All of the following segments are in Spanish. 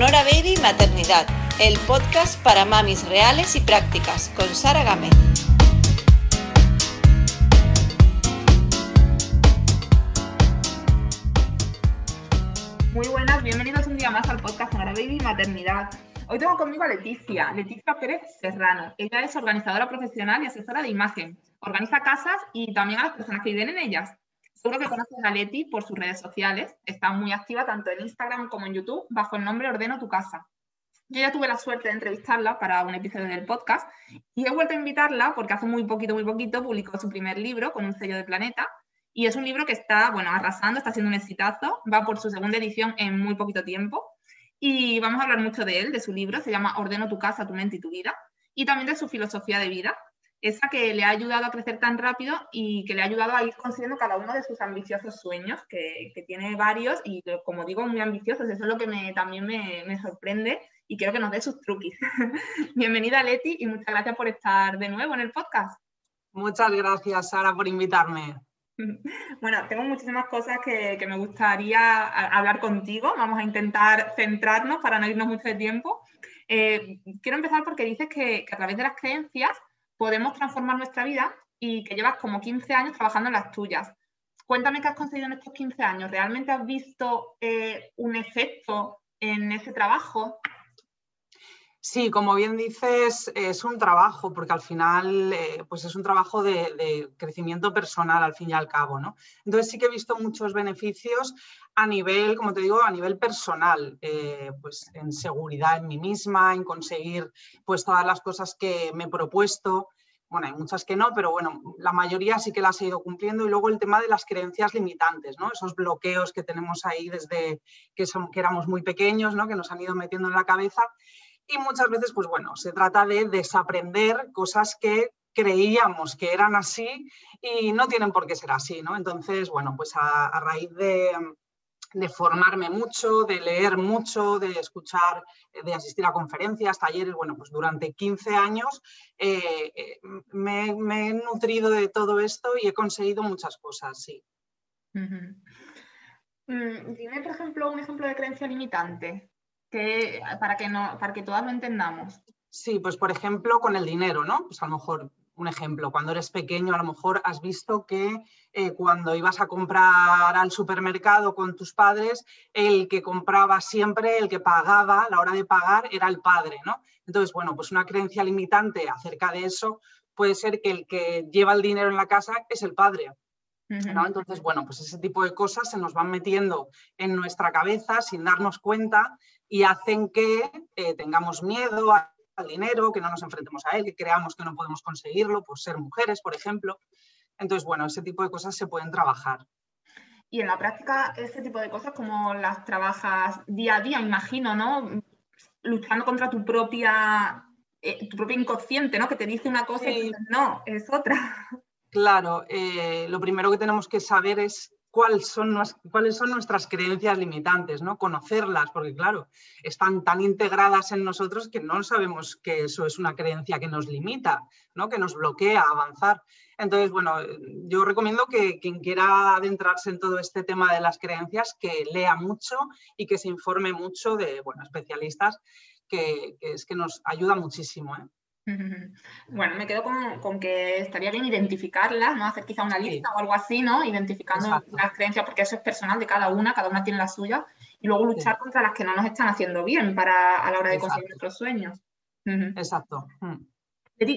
Sonora Baby Maternidad, el podcast para mamis reales y prácticas, con Sara Gámez. Muy buenas, bienvenidos un día más al podcast Sonora Baby Maternidad. Hoy tengo conmigo a Leticia, Leticia Pérez Serrano. Ella es organizadora profesional y asesora de imagen. Organiza casas y también a las personas que viven en ellas. Seguro que conoces a Leti por sus redes sociales. Está muy activa tanto en Instagram como en YouTube bajo el nombre Ordeno tu casa. Yo ya tuve la suerte de entrevistarla para un episodio del podcast y he vuelto a invitarla porque hace muy poquito, muy poquito publicó su primer libro con un sello de Planeta y es un libro que está, bueno, arrasando, está siendo un exitazo, va por su segunda edición en muy poquito tiempo y vamos a hablar mucho de él, de su libro, se llama Ordeno tu casa, tu mente y tu vida y también de su filosofía de vida, esa que le ha ayudado a crecer tan rápido y que le ha ayudado a ir consiguiendo cada uno de sus ambiciosos sueños, que, tiene varios y como digo, muy ambiciosos. Eso es lo que también me, sorprende y quiero que nos dé sus truquis. Bienvenida Leti y muchas gracias por estar de nuevo en el podcast. Muchas gracias Sara por invitarme. Bueno, tengo muchísimas cosas que, me gustaría hablar contigo. Vamos a intentar centrarnos para no irnos mucho de tiempo. Eh, quiero empezar porque dices que, que a través de las creencias podemos transformar nuestra vida y que llevas como 15 años trabajando en las tuyas. Cuéntame qué has conseguido en estos 15 años. ¿Realmente has visto eh, un efecto en ese trabajo? Sí, como bien dices, es un trabajo, porque al final eh, pues es un trabajo de, crecimiento personal, al fin y al cabo, ¿no? Entonces sí que he visto muchos beneficios a nivel, como te digo, a nivel personal, eh, pues en seguridad en mí misma, en conseguir pues todas las cosas que me he propuesto. Bueno, hay muchas que no, pero bueno, la mayoría sí que las he ido cumpliendo. Y luego el tema de las creencias limitantes, ¿no? Esos bloqueos que tenemos ahí desde que, son, que éramos muy pequeños, ¿no? Que nos han ido metiendo en la cabeza. Y muchas veces, pues bueno, se trata de desaprender cosas que creíamos que eran así y no tienen por qué ser así, ¿no? Entonces, bueno, pues a raíz de, de formarme mucho, de leer mucho, de escuchar, de asistir a conferencias, talleres. Bueno, pues durante 15 años eh, me, he nutrido de todo esto y he conseguido muchas cosas, sí. Mm, dime, por ejemplo, un ejemplo de creencia limitante para, que no, para que todas lo entendamos. Sí, pues por ejemplo con el dinero, ¿no? Pues a lo mejor un ejemplo, cuando eres pequeño a lo mejor has visto que eh, cuando ibas a comprar al supermercado con tus padres, el que compraba siempre, el que pagaba, la hora de pagar, era el padre, ¿no? Entonces, bueno, pues una creencia limitante acerca de eso puede ser que el que lleva el dinero en la casa es el padre. Entonces, bueno, pues ese tipo de cosas se nos van metiendo en nuestra cabeza sin darnos cuenta y hacen que eh, tengamos miedo a dinero, que no nos enfrentemos a él, que creamos que no podemos conseguirlo por ser mujeres, por ejemplo. Entonces, bueno, ese tipo de cosas se pueden trabajar. Y en la práctica, ese tipo de cosas, como las trabajas día a día, imagino, ¿no? Luchando contra tu propia, eh, tu propio inconsciente, ¿no? Que te dice una cosa y no, es otra. Claro, eh, lo primero que tenemos que saber es cuáles son, nuestras creencias limitantes, ¿no? Conocerlas, porque claro, están tan integradas en nosotros que no sabemos que eso es una creencia que nos limita, ¿no? Que nos bloquea avanzar. Entonces, bueno, yo recomiendo que quien quiera adentrarse en todo este tema de las creencias, que lea mucho y que se informe mucho de, bueno, especialistas, que, que es que nos ayuda muchísimo, ¿eh? Bueno, me quedo con, que estaría bien identificarlas, ¿no? Hacer quizá una lista o algo así, ¿no? Identificando las creencias, porque eso es personal de cada una, cada una tiene la suya, y luego luchar contra las que no nos están haciendo bien para, a la hora de conseguir nuestros sueños. Exacto. Mm.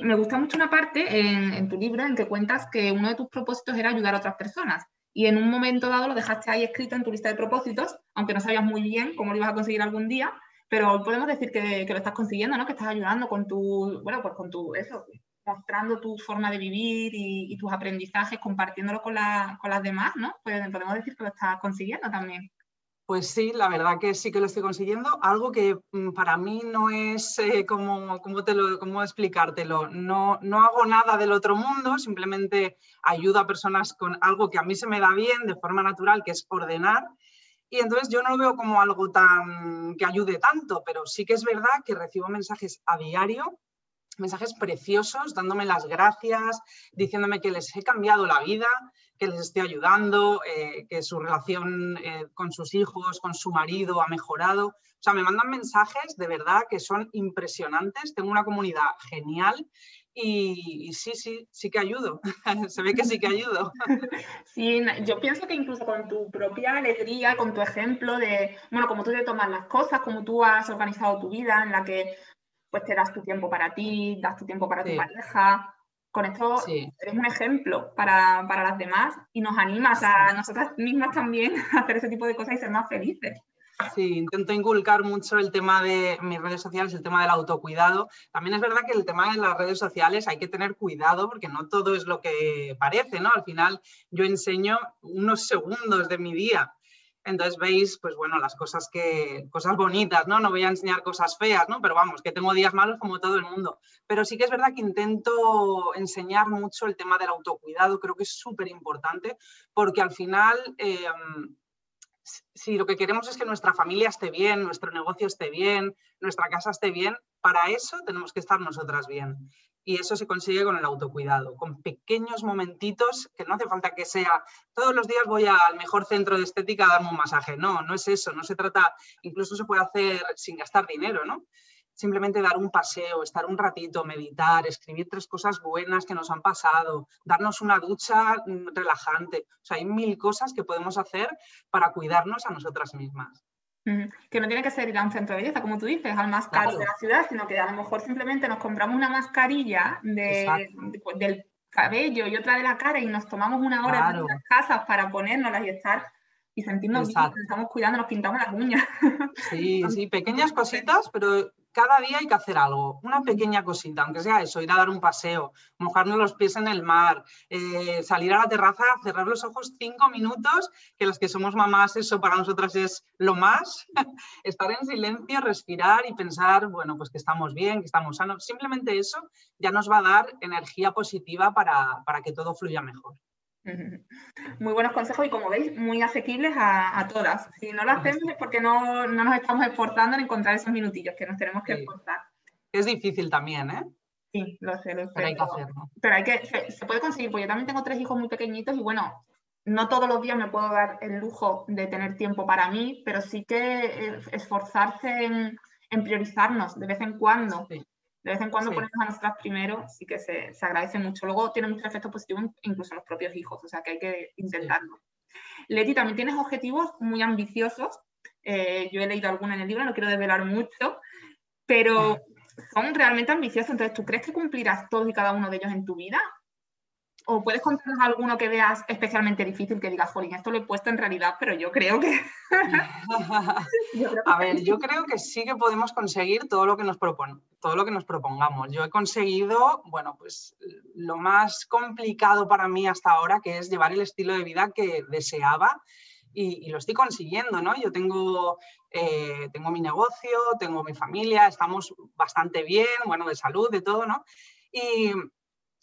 Me gusta mucho una parte en, en, tu libro en que cuentas que uno de tus propósitos era ayudar a otras personas. Y en un momento dado lo dejaste ahí escrito en tu lista de propósitos, aunque no sabías muy bien cómo lo ibas a conseguir algún día, pero podemos decir que, lo estás consiguiendo, ¿no? Que estás ayudando con tu, bueno, pues con tu, eso, mostrando tu forma de vivir y, tus aprendizajes, compartiéndolo con, con las demás, ¿no? Pues podemos decir que lo estás consiguiendo también. Pues sí, la verdad que sí que lo estoy consiguiendo. Algo que mm, para mí no es eh, como, como, te lo, cómo explicártelo. No, no hago nada del otro mundo, simplemente ayudo a personas con algo que a mí se me da bien de forma natural, que es ordenar y entonces yo no lo veo como algo tan que ayude tanto, pero sí que es verdad que recibo mensajes a diario mensajes preciosos, dándome las gracias, diciéndome que les he cambiado la vida, que les estoy ayudando, eh, que su relación eh, con sus hijos, con su marido ha mejorado. O sea, me mandan mensajes de verdad que son impresionantes. Tengo una comunidad genial y, sí, sí, sí que ayudo. Se ve que sí que ayudo. Sí, yo pienso que incluso con tu propia alegría, con tu ejemplo de, bueno, como tú te tomas las cosas, como tú has organizado tu vida en la que pues te das tu tiempo para ti, das tu tiempo para tu pareja. Con esto eres un ejemplo para, las demás y nos animas a nosotras mismas también a hacer ese tipo de cosas y ser más felices. Sí, intento inculcar mucho el tema de mis redes sociales, el tema del autocuidado. También es verdad que el tema de las redes sociales hay que tener cuidado porque no todo es lo que parece, ¿no? Al final yo enseño unos segundos de mi día entonces veis, pues bueno, las cosas que, cosas bonitas, ¿no? No voy a enseñar cosas feas, ¿no? Pero vamos, que tengo días malos como todo el mundo. Pero sí que es verdad que intento enseñar mucho el tema del autocuidado, creo que es súper importante, porque al final, em, si lo que queremos es que nuestra familia esté bien, nuestro negocio esté bien, nuestra casa esté bien, para eso tenemos que estar nosotras bien y eso se consigue con el autocuidado, con pequeños momentitos que no hace falta que sea todos los días voy al mejor centro de estética a darme un masaje. No, no es eso, no se trata, incluso se puede hacer sin gastar dinero, ¿no? Simplemente dar un paseo, estar un ratito, meditar, escribir tres cosas buenas que nos han pasado, darnos una ducha mm, relajante. O sea, hay mil cosas que podemos hacer para cuidarnos a nosotras mismas. Que no tiene que ser ir a un centro de belleza, como tú dices, al más caro de la ciudad, sino que a lo mejor simplemente nos compramos una mascarilla pues, del cabello y otra de la cara y nos tomamos una hora en las casas para ponérnoslas y estar y sentirnos bien, estamos cuidando, nos pintamos las uñas. Sí, sí, pequeñas cositas, pero cada día hay que hacer algo, una pequeña cosita, aunque sea eso, ir a dar un paseo, mojarnos los pies en el mar, eh, salir a la terraza, cerrar los ojos cinco minutos, que los que somos mamás eso para nosotras es lo más, estar en silencio, respirar y pensar, bueno, pues que estamos bien, que estamos sanos, simplemente eso ya nos va a dar energía positiva para, para que todo fluya mejor. Muy buenos consejos y como veis, muy asequibles a, todas. Si no lo hacemos es porque no, nos estamos esforzando en encontrar esos minutillos que nos tenemos que esforzar. Es difícil también, ¿eh? Sí, lo sé, lo sé. Pero hay que hacerlo. Pero hay que, se, puede conseguir, porque yo también tengo tres hijos muy pequeñitos y bueno, no todos los días me puedo dar el lujo de tener tiempo para mí, pero sí que esforzarse en, priorizarnos de vez en cuando. Sí de vez en cuando ponemos a nosotras primero, sí que se, se, agradece mucho. Luego tiene mucho efecto positivo incluso en los propios hijos, o sea que hay que intentarlo. Leti, también tienes objetivos muy ambiciosos. Eh, yo he leído algunos en el libro, no quiero desvelar mucho, pero son realmente ambiciosos. Entonces, ¿tú crees que cumplirás todos y cada uno de ellos en tu vida? ¿O puedes contarnos alguno que veas especialmente difícil que digas, Jolín, esto lo he puesto en realidad, pero yo creo que... a ver, yo creo que sí que podemos conseguir todo lo que nos todo lo que nos propongamos. Yo he conseguido, bueno, pues lo más complicado para mí hasta ahora, que es llevar el estilo de vida que deseaba y, lo estoy consiguiendo, ¿no? Yo tengo, eh, tengo mi negocio, tengo mi familia, estamos bastante bien, bueno, de salud, de todo, ¿no? Y,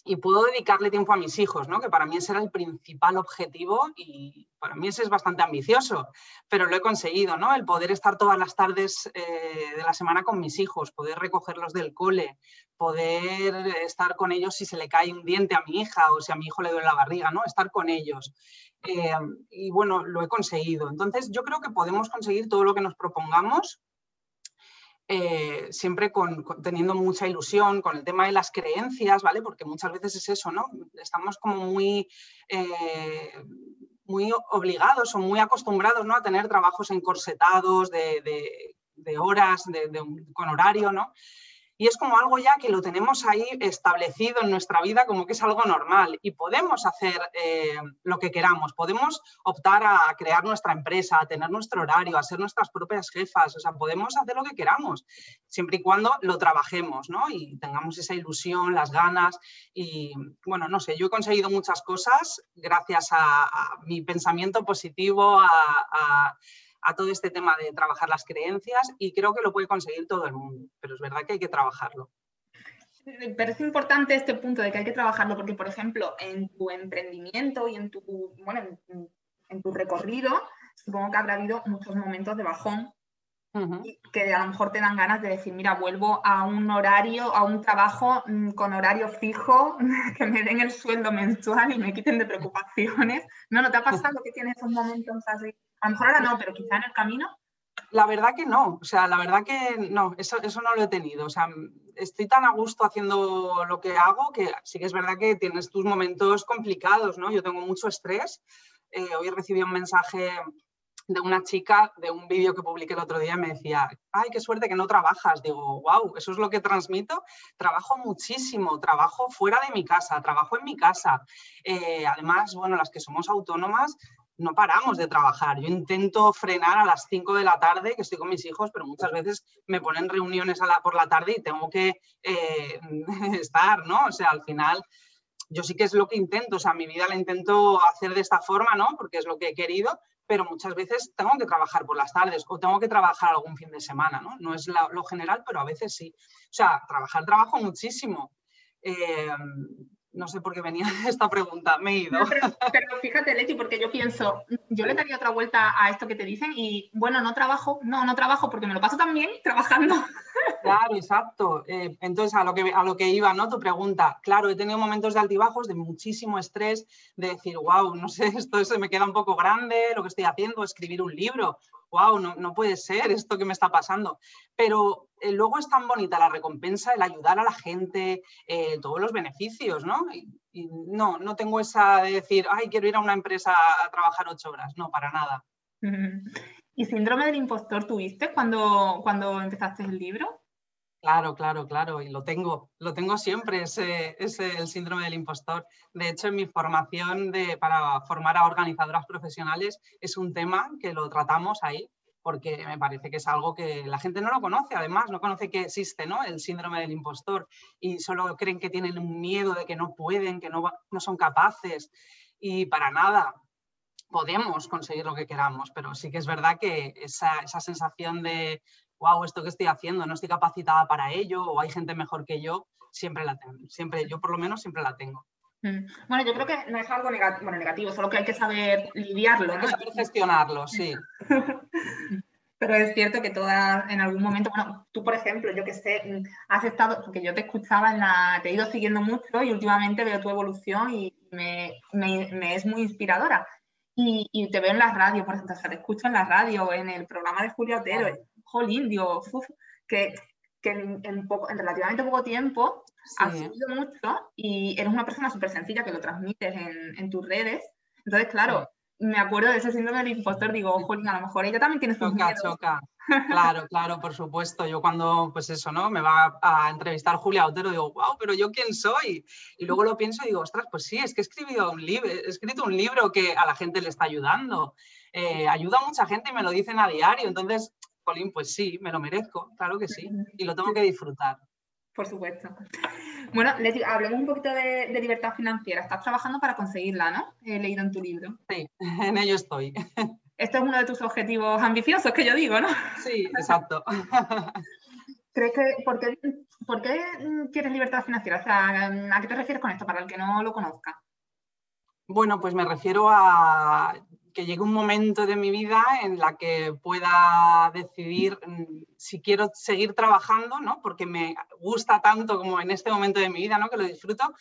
y puedo dedicarle tiempo a mis hijos, ¿no? que para mí ese era el principal objetivo y para mí ese es bastante ambicioso, pero lo he conseguido, ¿no? el poder estar todas las tardes eh, de la semana con mis hijos, poder recogerlos del cole, poder estar con ellos si se le cae un diente a mi hija o si a mi hijo le duele la barriga, ¿no? estar con ellos. Eh, y bueno, lo he conseguido. Entonces yo creo que podemos conseguir todo lo que nos propongamos eh, siempre con, teniendo mucha ilusión con el tema de las creencias, ¿vale? Porque muchas veces es eso, ¿no? Estamos como muy, eh, muy obligados o muy acostumbrados, ¿no? A tener trabajos encorsetados de, de, horas, con horario, ¿no? Y es como algo ya que lo tenemos ahí establecido en nuestra vida como que es algo normal. Y podemos hacer eh, lo que queramos, podemos optar a crear nuestra empresa, a tener nuestro horario, a ser nuestras propias jefas, o sea, podemos hacer lo que queramos, siempre y cuando lo trabajemos, ¿no? Y tengamos esa ilusión, las ganas. Y, bueno, no sé, yo he conseguido muchas cosas gracias a, mi pensamiento positivo, a a todo este tema de trabajar las creencias y creo que lo puede conseguir todo el mundo, pero es verdad que hay que trabajarlo. Pero es importante este punto de que hay que trabajarlo porque, por ejemplo, en tu emprendimiento y en tu, bueno, en, tu recorrido, supongo que habrá habido muchos momentos de bajón que a lo mejor te dan ganas de decir, mira, vuelvo a un horario, a un trabajo mm, con horario fijo, que me den el sueldo mensual y me quiten de preocupaciones. ¿No, no te ha pasado que tienes esos momentos así? A lo mejor ahora no, pero quizá en el camino. La verdad que no, o sea, la verdad que no, eso, eso no lo he tenido. O sea, estoy tan a gusto haciendo lo que hago que sí que es verdad que tienes tus momentos complicados, ¿no? Yo tengo mucho estrés. Eh, hoy recibí un mensaje de una chica de un vídeo que publiqué el otro día me decía, ay, qué suerte que no trabajas. Digo, wow, eso es lo que transmito. Trabajo muchísimo, trabajo fuera de mi casa, trabajo en mi casa. Eh, además, bueno, las que somos autónomas, no paramos de trabajar. Yo intento frenar a las 5 de la tarde, que estoy con mis hijos, pero muchas veces me ponen reuniones a la, por la tarde y tengo que eh, estar, ¿no? O sea, al final yo sí que es lo que intento, o sea, mi vida la intento hacer de esta forma, ¿no? Porque es lo que he querido, pero muchas veces tengo que trabajar por las tardes o tengo que trabajar algún fin de semana, ¿no? No es lo general, pero a veces sí. O sea, trabajar trabajo muchísimo. Eh, no sé por qué venía esta pregunta, me he ido. pero, fíjate, Leti, porque yo pienso, yo le daría otra vuelta a esto que te dicen y, bueno, no trabajo, no, no trabajo porque me lo paso también trabajando. Claro, exacto. Eh, entonces, a lo, que, a lo que iba, ¿no? Tu pregunta. Claro, he tenido momentos de altibajos, de muchísimo estrés, de decir, wow, no sé, esto se me queda un poco grande, lo que estoy haciendo, escribir un libro, wow, no, puede ser esto que me está pasando. Pero eh, luego es tan bonita la recompensa, el ayudar a la gente, eh, todos los beneficios, ¿no? Y, no, no tengo esa de decir, ay, quiero ir a una empresa a trabajar ocho horas. No, para nada. ¿Y síndrome del impostor tuviste cuando, cuando empezaste el libro? Claro, claro, claro, y lo tengo, lo tengo siempre, ese, ese el síndrome del impostor. De hecho, en mi formación de, para formar a organizadoras profesionales es un tema que lo tratamos ahí, porque me parece que es algo que la gente no lo conoce, además, no conoce que existe ¿no? el síndrome del impostor y solo creen que tienen un miedo de que no pueden, que no, no son capaces y para nada. Podemos conseguir lo que queramos, pero sí que es verdad que esa, esa sensación de wow, esto que estoy haciendo, no estoy capacitada para ello o hay gente mejor que yo, siempre la tengo, siempre, yo por lo menos siempre la tengo. Mm. Bueno, yo creo que no es algo negativo, negativo solo que hay que saber lidiarlo. Hay que saber gestionarlo, sí. Pero es cierto que todas, en algún momento, bueno, tú por ejemplo, yo que sé, has estado, porque yo te escuchaba en la, te he ido siguiendo mucho y últimamente veo tu evolución y me, me, es muy inspiradora. Y, y, te veo en la radio, por ejemplo, te escucho en la radio, en el programa de Julio Otero, jolín, digo, que, que en, poco, en, relativamente poco tiempo has subido mucho y eres una persona súper sencilla que lo transmites en, en, tus redes. Entonces, claro, me acuerdo de ese síndrome del impostor, digo, jolín, a lo mejor ella también tiene sus Choca, choca. Claro, claro, por supuesto. Yo cuando, pues eso, ¿no? Me va a entrevistar Julia Otero, digo, wow, pero yo quién soy. Y luego lo pienso y digo, ostras, pues sí, es que he escrito un libro, he escrito un libro que a la gente le está ayudando. Eh, ayuda a mucha gente y me lo dicen a diario. Entonces, pues sí, me lo merezco, claro que sí, y lo tengo que disfrutar. Por supuesto. Bueno, les, hablemos un poquito de, libertad financiera. Estás trabajando para conseguirla, ¿no? He leído en tu libro. Sí, en ello estoy. Esto es uno de tus objetivos ambiciosos, que yo digo, ¿no? Sí, exacto. ¿Crees que, por, qué, por qué quieres libertad financiera? O sea, ¿a qué te refieres con esto, para el que no lo conozca? Bueno, pues me refiero a que llegue un momento de mi vida en la que pueda decidir mm, si quiero seguir trabajando, ¿no? porque me gusta tanto como en este momento de mi vida, ¿no? que lo disfruto,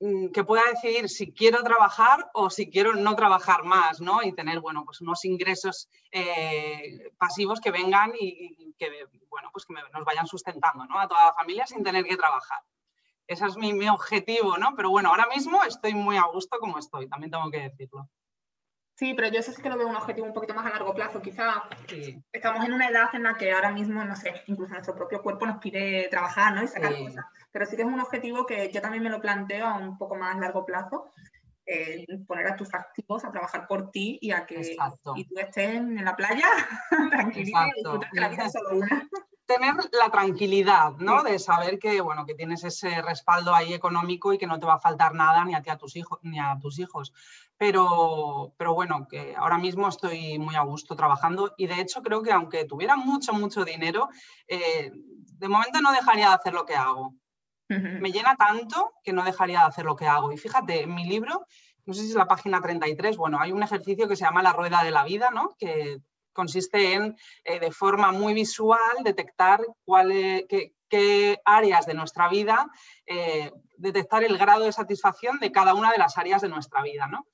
mm, que pueda decidir si quiero trabajar o si quiero no trabajar más, ¿no? Y tener, bueno, pues unos ingresos eh, pasivos que vengan y, que, bueno, pues que nos vayan sustentando, ¿no? A toda la familia sin tener que trabajar. Ese es mi, mi objetivo, ¿no? Pero bueno, ahora mismo estoy muy a gusto como estoy, también tengo que decirlo. Sí, pero yo eso sí que lo veo un objetivo un poquito más a largo plazo. Quizá estamos en una edad en la que ahora mismo, no sé, incluso nuestro propio cuerpo nos pide trabajar ¿no? y sacar cosas. Pero sí que es un objetivo que yo también me lo planteo a un poco más largo plazo. Eh, poner a tus activos a trabajar por ti y a que y tú estés en la playa tranquilita y que la vida es solo una tener la tranquilidad, ¿no? De saber que, bueno, que tienes ese respaldo ahí económico y que no te va a faltar nada ni a ti a tus hijos, ni a tus hijos. Pero, pero bueno, que ahora mismo estoy muy a gusto trabajando y de hecho creo que aunque tuviera mucho, mucho dinero, eh, de momento no dejaría de hacer lo que hago. Me llena tanto que no dejaría de hacer lo que hago. Y fíjate, en mi libro, no sé si es la página 33, bueno, hay un ejercicio que se llama la rueda de la vida, ¿no? Que consiste en, eh, de forma muy visual, detectar qué, áreas de nuestra vida, eh, detectar el grado de satisfacción de cada una de las áreas de nuestra vida. ¿no?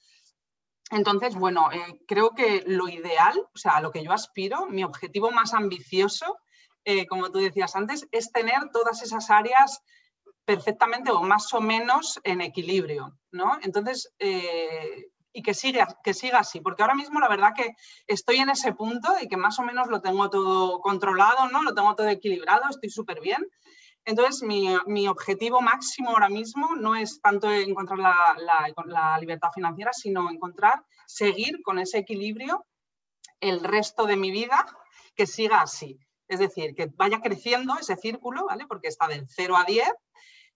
Entonces, bueno, eh, creo que lo ideal, o sea, a lo que yo aspiro, mi objetivo más ambicioso, como tú decías antes, es tener todas esas áreas perfectamente o más o menos en equilibrio, ¿no? Entonces, y que siga, que siga así, porque ahora mismo la verdad que estoy en ese punto y que más o menos lo tengo todo controlado, ¿no? Lo tengo todo equilibrado, estoy súper bien. Entonces, mi, objetivo máximo ahora mismo no es tanto encontrar la, libertad financiera, sino encontrar, seguir con ese equilibrio el resto de mi vida, que siga así. Es decir, que vaya creciendo ese círculo, ¿vale? Porque está del 0 a 10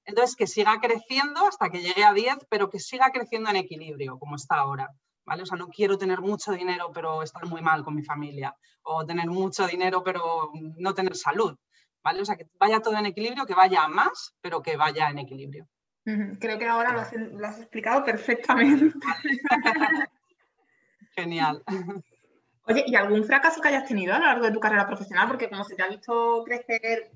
entonces, que siga creciendo hasta que llegue a 10, pero que siga creciendo en equilibrio, como está ahora. ¿Vale? O sea, no quiero tener mucho dinero, pero estar muy mal con mi familia. O tener mucho dinero, pero no tener salud. ¿Vale? O sea, que vaya todo en equilibrio, que vaya a más, pero que vaya en equilibrio. Creo que ahora lo has, explicado perfectamente. Genial. Oye, ¿y algún fracaso que hayas tenido a lo largo de tu carrera profesional? Porque como se te ha visto crecer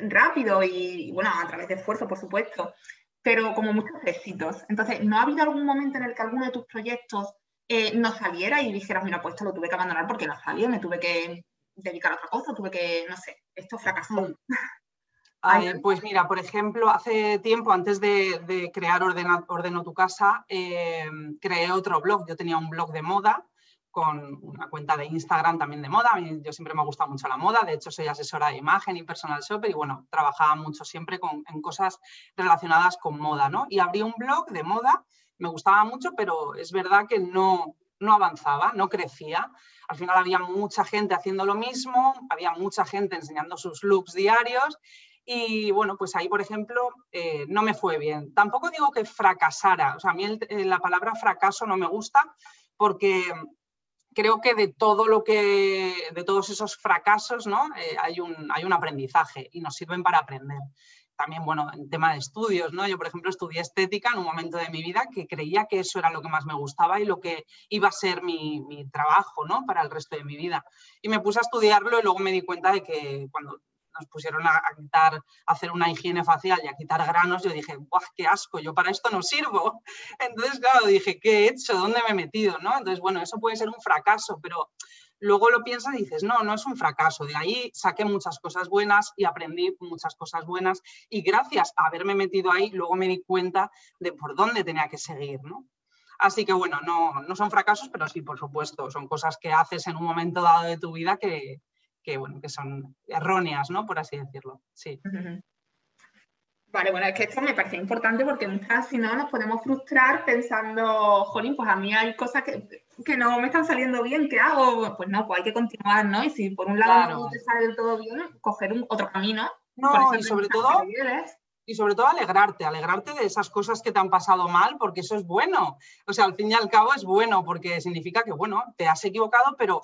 rápido y, bueno, a través de esfuerzo, por supuesto, pero como muchos éxitos. Entonces, ¿no ha habido algún momento en el que alguno de tus proyectos eh, no saliera y dijeras, mira, pues esto lo tuve que abandonar porque no salió, me tuve que dedicar a otra cosa, tuve que, no sé, esto fracasó? pues mira, por ejemplo, hace tiempo, antes de, crear Ordeno tu casa, eh, creé otro blog. Yo tenía un blog de moda con una cuenta de Instagram también de moda. yo siempre me ha gustado mucho la moda, de hecho soy asesora de imagen y personal shopper y bueno, trabajaba mucho siempre en cosas relacionadas con moda, ¿no? Y abrí un blog de moda, me gustaba mucho, pero es verdad que no, no avanzaba, no crecía. Al final había mucha gente haciendo lo mismo, había mucha gente enseñando sus looks diarios y bueno, pues ahí, por ejemplo, eh, no me fue bien. Tampoco digo que fracasara, o sea, a mí la palabra fracaso no me gusta porque creo que de todo lo que, de todos esos fracasos, ¿no? Eh, hay, un, hay un aprendizaje y nos sirven para aprender. También, bueno, en tema de estudios, ¿no? Yo, por ejemplo, estudié estética en un momento de mi vida que creía que eso era lo que más me gustaba y lo que iba a ser mi, mi trabajo, ¿no? Para el resto de mi vida. Y me puse a estudiarlo y luego me di cuenta de que cuando nos pusieron a, quitar, a hacer una higiene facial y a quitar granos, yo dije, ¡guau, qué asco! Yo para esto no sirvo. Entonces, claro, dije, ¿qué he hecho? ¿Dónde me he metido? Entonces, bueno, eso puede ser un fracaso, pero luego lo piensas y dices, no, no es un fracaso. De ahí saqué muchas cosas buenas y aprendí muchas cosas buenas. Y gracias a haberme metido ahí, luego me di cuenta de por dónde tenía que seguir, ¿no? Así que bueno, no, no son fracasos, pero sí, por supuesto, son cosas que haces en un momento dado de tu vida que, que, bueno, que son erróneas, ¿no? Por así decirlo. Sí. Vale, bueno, es que esto me parece importante porque muchas si no nos podemos frustrar pensando, jolín, pues a mí hay cosas que, que, no me están saliendo bien, ¿qué hago? Pues no, pues hay que continuar, ¿no? Y si por un lado no te sale del todo bien, coger un, otro camino. No, y sobre todo, y sobre todo alegrarte, alegrarte de esas cosas que te han pasado mal, porque eso es bueno. O sea, al fin y al cabo es bueno, porque significa que, bueno, te has equivocado, pero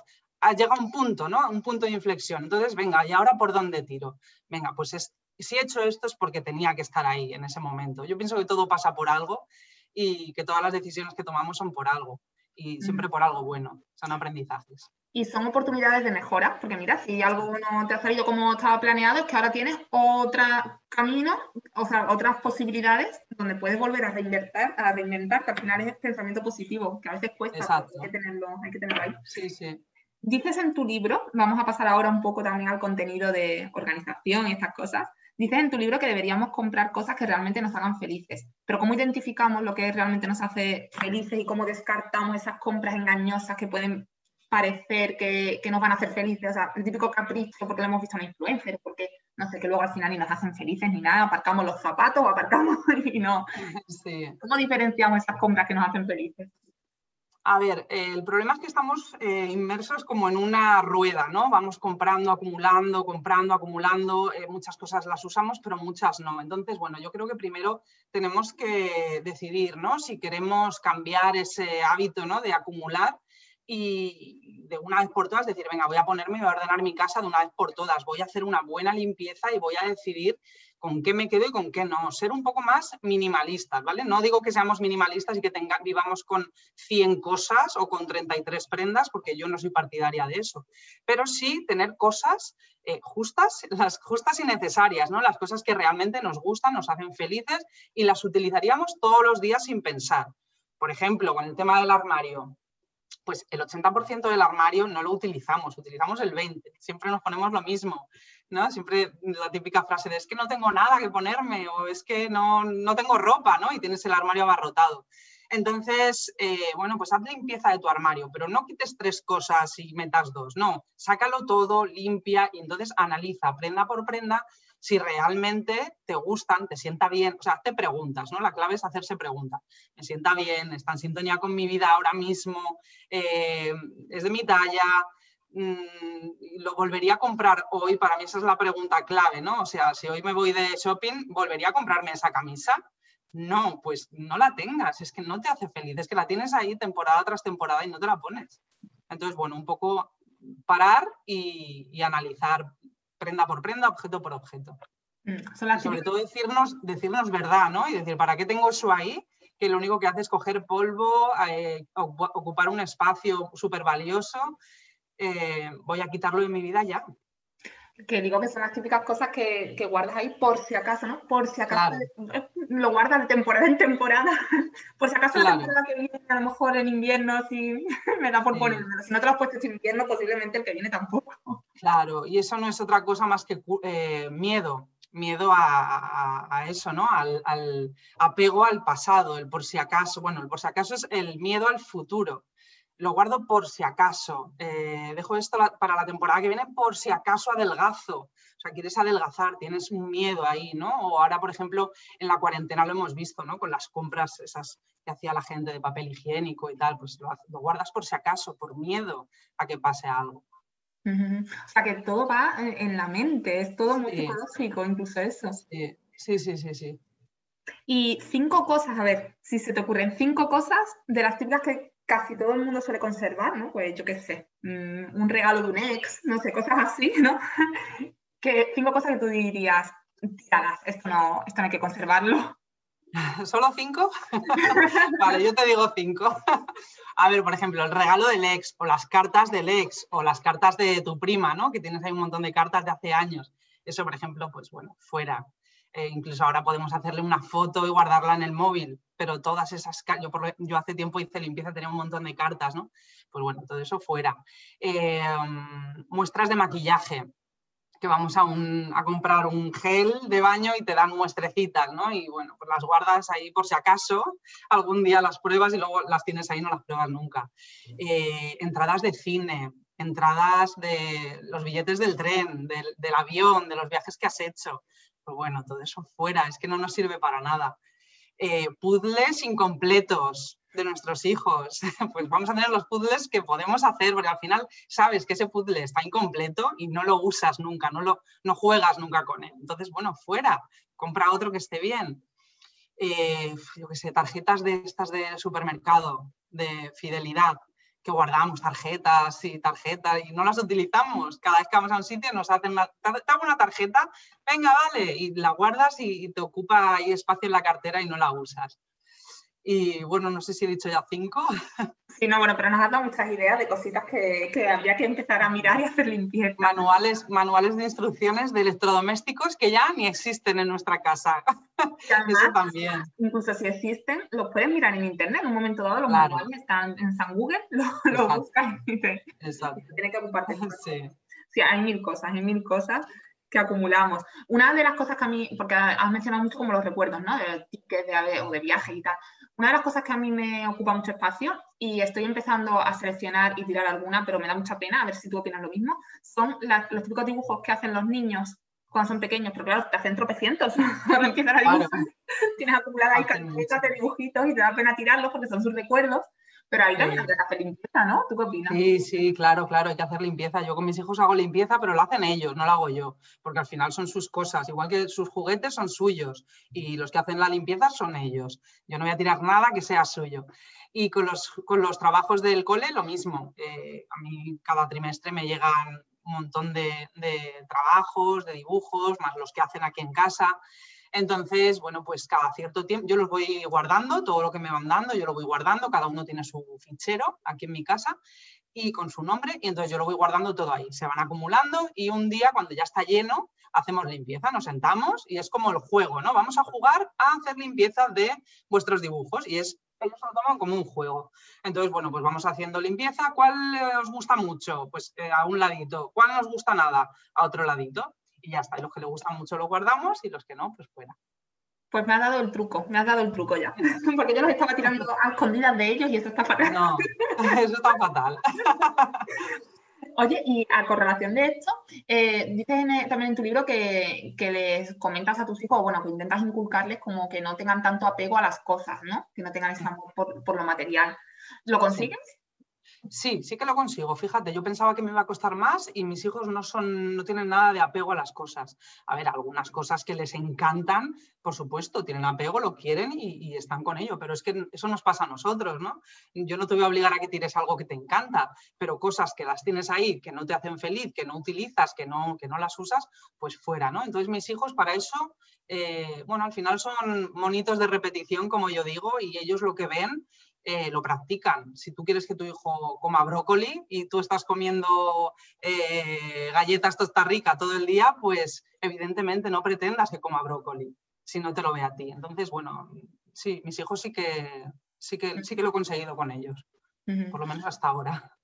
llega un punto, ¿no? Un punto de inflexión. Entonces, venga, ¿y ahora por dónde tiro? Venga, pues es, si he hecho esto es porque tenía que estar ahí en ese momento. Yo pienso que todo pasa por algo y que todas las decisiones que tomamos son por algo y siempre por algo bueno, son aprendizajes. Y son oportunidades de mejora, porque mira, si algo no te ha salido como estaba planeado, es que ahora tienes otro camino, o sea, otras posibilidades donde puedes volver a reinventar, a reinventar, que al final es pensamiento positivo, que a veces cuesta, hay que, tenerlo, hay que tenerlo ahí. Sí, sí. Dices en tu libro, vamos a pasar ahora un poco también al contenido de organización y estas cosas, dices en tu libro que deberíamos comprar cosas que realmente nos hagan felices, pero ¿cómo identificamos lo que realmente nos hace felices y cómo descartamos esas compras engañosas que pueden parecer que, nos van a hacer felices? O sea, el típico capricho porque lo hemos visto en influencers, porque no sé, que luego al final ni nos hacen felices ni nada, aparcamos los zapatos o aparcamos y no. ¿Cómo diferenciamos esas compras que nos hacen felices? A ver, el problema es que estamos eh, inmersos como en una rueda, ¿no? Vamos comprando, acumulando, comprando, acumulando, eh, muchas cosas las usamos, pero muchas no. Entonces, bueno, yo creo que primero tenemos que decidir, ¿no? Si queremos cambiar ese hábito, ¿no? De acumular y de una vez por todas decir, venga, voy a ponerme voy a ordenar mi casa de una vez por todas, voy a hacer una buena limpieza y voy a decidir con qué me quedo y con qué no. Ser un poco más minimalistas, ¿vale? No digo que seamos minimalistas y que vivamos con 100 cosas o con 33 prendas, porque yo no soy partidaria de eso, pero sí tener cosas eh, justas, las justas y necesarias, ¿no? Las cosas que realmente nos gustan, nos hacen felices y las utilizaríamos todos los días sin pensar. Por ejemplo, con el tema del armario, pues el 80% del armario no lo utilizamos, utilizamos el 20%, siempre nos ponemos lo mismo. ¿No? Siempre la típica frase de es que no tengo nada que ponerme o es que no, no tengo ropa, ¿no? Y tienes el armario abarrotado. Entonces, eh, bueno, pues haz limpieza de tu armario, pero no quites tres cosas y metas dos, no, sácalo todo, limpia y entonces analiza prenda por prenda si realmente te gustan, te sienta bien, o sea, te preguntas, ¿no? La clave es hacerse preguntas. ¿Me sienta bien? ¿Está en sintonía con mi vida ahora mismo? Eh, ¿Es de mi talla? Mm, lo volvería a comprar hoy, para mí esa es la pregunta clave, ¿no? O sea, si hoy me voy de shopping, ¿volvería a comprarme esa camisa? No, pues no la tengas, es que no te hace feliz, es que la tienes ahí temporada tras temporada y no te la pones. Entonces, bueno, un poco parar y, analizar prenda por prenda, objeto por objeto. Mm, sobre todo decirnos, decirnos verdad, ¿no? Y decir, ¿para qué tengo eso ahí? Que lo único que hace es coger polvo, eh, ocupar un espacio súper valioso eh, voy a quitarlo de mi vida ya. Que digo que son las típicas cosas que, guardas ahí por si acaso, ¿no? Por si acaso lo guardas de temporada en temporada. por si acaso la temporada que viene, a lo mejor en invierno, si me da por ponerlo. Si no te lo has puesto en invierno, posiblemente el que viene tampoco. Claro, y eso no es otra cosa más que eh, miedo miedo a, eso, ¿no? Al, al, apego al pasado, el por si acaso. Bueno, el por si acaso es el miedo al futuro lo guardo por si acaso. Eh, dejo esto para la temporada que viene por si acaso adelgazo. O sea, quieres adelgazar, tienes un miedo ahí, ¿no? O ahora, por ejemplo, en la cuarentena lo hemos visto, ¿no? Con las compras esas que hacía la gente de papel higiénico y tal, pues lo, guardas por si acaso, por miedo a que pase algo. O sea, que todo va en la mente, es todo muy psicológico, incluso eso. Sí, sí, sí, sí. sí. Y cinco cosas, a ver, si se te ocurren cinco cosas de las típicas que casi todo el mundo suele conservar, ¿no? Pues yo qué sé, mm, un regalo de un ex, no sé, cosas así, ¿no? cinco cosas que tú dirías, tiradas, esto no, esto no hay que conservarlo. ¿Solo cinco? vale, yo te digo cinco. A ver, por ejemplo, el regalo del ex, o las cartas del ex, o las cartas de tu prima, ¿no? Que tienes ahí un montón de cartas de hace años. Eso, por ejemplo, pues bueno, fuera. Eh, incluso ahora podemos hacerle una foto y guardarla en el móvil, pero todas esas, yo, yo hace tiempo hice limpieza, tenía un montón de cartas, ¿no? Pues bueno, todo eso fuera. Eh, muestras de maquillaje, que vamos a, comprar un gel de baño y te dan muestrecitas, ¿no? Y bueno, pues las guardas ahí por si acaso, algún día las pruebas y luego las tienes ahí y no las pruebas nunca. Eh, entradas de cine, entradas de los billetes del tren, del, avión, de los viajes que has hecho. Pues bueno, todo eso fuera, es que no nos sirve para nada. Eh, puzzles incompletos de nuestros hijos, pues vamos a tener los puzzles que podemos hacer, porque al final sabes que ese puzzle está incompleto y no lo usas nunca, no, lo, no juegas nunca con él. Entonces, bueno, fuera, compra otro que esté bien. Eh, yo qué sé, tarjetas de estas de supermercado, de fidelidad, guardamos tarjetas y tarjetas y no las utilizamos. Cada vez que vamos a un sitio nos hacen una, una tarjeta, venga, vale, y la guardas y te ocupa ahí espacio en la cartera y no la usas. Y bueno, no sé si he dicho ya cinco. Sí, no, bueno, pero nos ha dado muchas ideas de cositas que, que, habría que empezar a mirar y hacer limpieza. Manuales, manuales de instrucciones de electrodomésticos que ya ni existen en nuestra casa. Eso también. Incluso si existen, los puedes mirar en internet. En un momento dado, los manuales están en San Google, lo, buscas y te, Exacto. que ocuparte. Sí. sí, hay mil cosas, hay mil cosas que acumulamos. Una de las cosas que a mí, porque has mencionado mucho como los recuerdos, ¿no? De tickets de, o de viaje y tal. Una de las cosas que a mí me ocupa mucho espacio y estoy empezando a seleccionar y tirar alguna, pero me da mucha pena, a ver si tú opinas lo mismo, son los típicos dibujos que hacen los niños cuando son pequeños, pero claro, te hacen tropecientos cuando empiezan a dibujar. Tienes acumulada ahí carpetas de dibujitos y te da pena tirarlos porque son sus recuerdos. Pero ahí también hay que hacer limpieza, ¿no? ¿Tú qué opinas? Sí, sí, claro, claro, hay que hacer limpieza. Yo con mis hijos hago limpieza, pero lo hacen ellos, no lo hago yo, porque al final son sus cosas, igual que sus juguetes son suyos y los que hacen la limpieza son ellos. Yo no voy a tirar nada que sea suyo. Y con los, con los trabajos del cole lo mismo. Eh, a mí cada trimestre me llegan un montón de, de trabajos, de dibujos, más los que hacen aquí en casa. Entonces, bueno, pues cada cierto tiempo yo los voy guardando, todo lo que me van dando, yo lo voy guardando, cada uno tiene su fichero aquí en mi casa y con su nombre, y entonces yo lo voy guardando todo ahí. Se van acumulando y un día cuando ya está lleno, hacemos limpieza, nos sentamos y es como el juego, ¿no? Vamos a jugar a hacer limpieza de vuestros dibujos y es ellos lo toman como un juego. Entonces, bueno, pues vamos haciendo limpieza. ¿Cuál os gusta mucho? Pues eh, a un ladito. ¿Cuál no os gusta nada? A otro ladito y ya está. Y los que le gustan mucho los guardamos y los que no, pues fuera. Pues me ha dado el truco, me has dado el truco ya. Porque yo los estaba tirando a escondidas de ellos y eso está fatal. No, eso está fatal. Oye, y a correlación de esto, eh, dices también en tu libro que, les comentas a tus hijos, bueno, que intentas inculcarles como que no tengan tanto apego a las cosas, ¿no? Que no tengan ese amor por, por lo material. ¿Lo consigues? Sí, sí que lo consigo. Fíjate, yo pensaba que me iba a costar más y mis hijos no son, no tienen nada de apego a las cosas. A ver, algunas cosas que les encantan, por supuesto, tienen apego, lo quieren y, están con ello, pero es que eso nos pasa a nosotros, ¿no? Yo no te voy a obligar a que tires algo que te encanta, pero cosas que las tienes ahí, que no te hacen feliz, que no utilizas, que no, que no las usas, pues fuera, ¿no? Entonces mis hijos para eso, eh, bueno, al final son monitos de repetición, como yo digo, y ellos lo que ven eh, lo practican. Si tú quieres que tu hijo coma brócoli y tú estás comiendo eh, galletas tosta rica todo el día, pues evidentemente no pretendas que coma brócoli si no te lo ve a ti. Entonces, bueno, sí, mis hijos sí que, sí que, sí que lo he conseguido con ellos, por lo menos hasta ahora.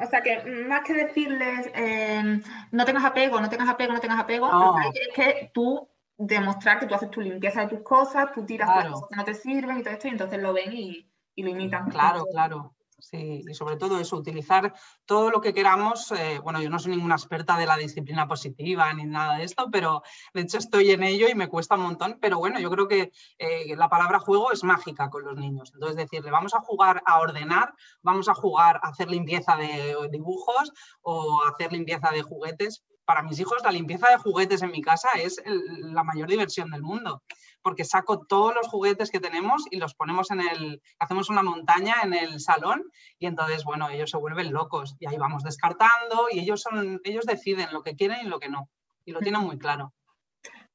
O sea que más que decirles em, no tengas apego, no tengas apego, no tengas apego, es que tú demostrar que tú haces tu limpieza de tus cosas, tú tiras las cosas que no te sirven y todo esto, y entonces lo ven y, y lo imitan. Claro, claro. Sí, y sobre todo eso, utilizar todo lo que queramos. Eh, bueno, yo no soy ninguna experta de la disciplina positiva ni nada de esto, pero de hecho estoy en ello y me cuesta un montón. Pero bueno, yo creo que eh, la palabra juego es mágica con los niños. Entonces, decirle, vamos a jugar a ordenar, vamos a jugar a hacer limpieza de dibujos o hacer limpieza de juguetes. Para mis hijos, la limpieza de juguetes en mi casa es la mayor diversión del mundo porque saco todos los juguetes que tenemos y los ponemos en el, hacemos una montaña en el salón y entonces, bueno, ellos se vuelven locos y ahí vamos descartando y ellos son, ellos deciden lo que quieren y lo que no y lo tienen muy claro.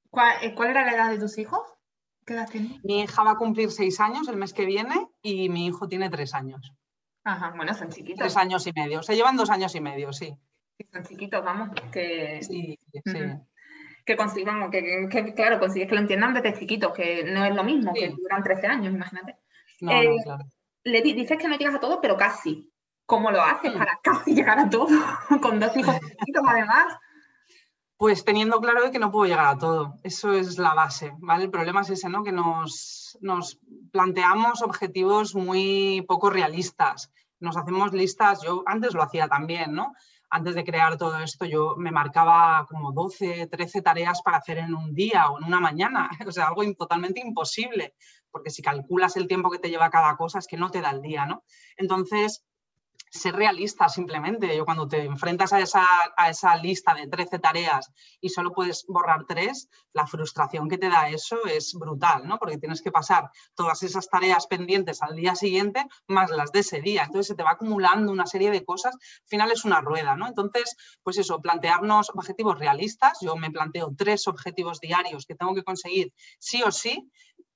¿Cuál, eh, era la edad de tus hijos? ¿Qué edad tiene? Mi hija va a cumplir seis años el mes que viene y mi hijo tiene tres años. Ajá, bueno, son chiquitos. Tres años y medio. Se llevan dos años y medio, sí. Son chiquitos, vamos, que... Sí, sí que consigan, que, que, claro, consigues que lo entiendan desde chiquitos, que no es lo mismo, que duran 13 años, imagínate. No, eh, claro. Le dices que no llegas a todo, pero casi. ¿Cómo lo haces para casi llegar a todo? Con dos hijos chiquitos, además. Pues teniendo claro de que no puedo llegar a todo. Eso es la base, ¿vale? El problema es ese, ¿no? Que nos, nos planteamos objetivos muy poco realistas. Nos hacemos listas, yo antes lo hacía también, ¿no? Antes de crear todo esto, yo me marcaba como 12, 13 tareas para hacer en un día o en una mañana, o sea, algo totalmente imposible, porque si calculas el tiempo que te lleva cada cosa, es que no te da el día, ¿no? Entonces, ser realista simplemente. Yo cuando te enfrentas a esa, a esa lista de 13 tareas y solo puedes borrar tres, la frustración que te da eso es brutal, ¿no? Porque tienes que pasar todas esas tareas pendientes al día siguiente más las de ese día. Entonces se te va acumulando una serie de cosas. Al final es una rueda, ¿no? Entonces, pues eso, plantearnos objetivos realistas. Yo me planteo tres objetivos diarios que tengo que conseguir sí o sí